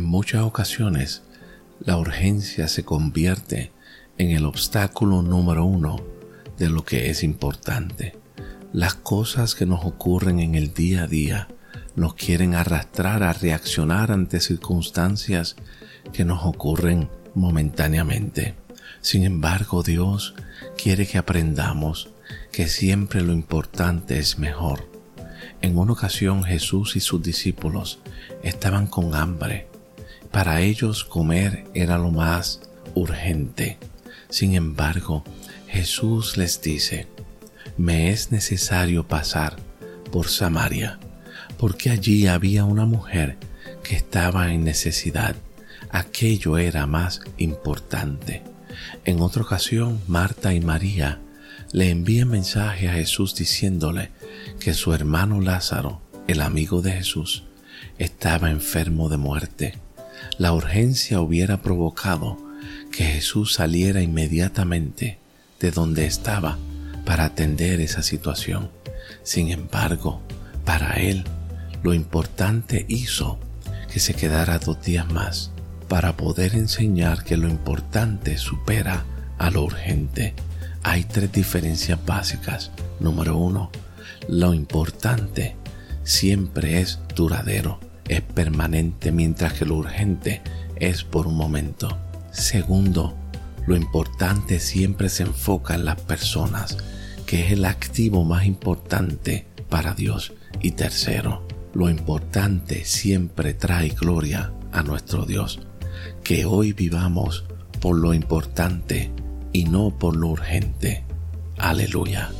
En muchas ocasiones, la urgencia se convierte en el obstáculo número uno de lo que es importante. Las cosas que nos ocurren en el día a día nos quieren arrastrar a reaccionar ante circunstancias que nos ocurren momentáneamente. Sin embargo, Dios quiere que aprendamos que siempre lo importante es mejor. En una ocasión Jesús y sus discípulos estaban con hambre. Para ellos comer era lo más urgente. Sin embargo, Jesús les dice, me es necesario pasar por Samaria, porque allí había una mujer que estaba en necesidad. Aquello era más importante. En otra ocasión, Marta y María le envían mensaje a Jesús diciéndole que su hermano Lázaro, el amigo de Jesús, estaba enfermo de muerte. La urgencia hubiera provocado que Jesús saliera inmediatamente de donde estaba para atender esa situación. Sin embargo, para él, lo importante hizo que se quedara dos días más para poder enseñar que lo importante supera a lo urgente. Hay tres diferencias básicas. Número uno, lo importante siempre es duradero, es permanente, mientras que lo urgente es por un momento. Segundo, lo importante siempre se enfoca en las personas, que es el activo más importante para Dios. Y tercero, lo importante siempre trae gloria a nuestro Dios. Que hoy vivamos por lo importante y no por lo urgente. Aleluya.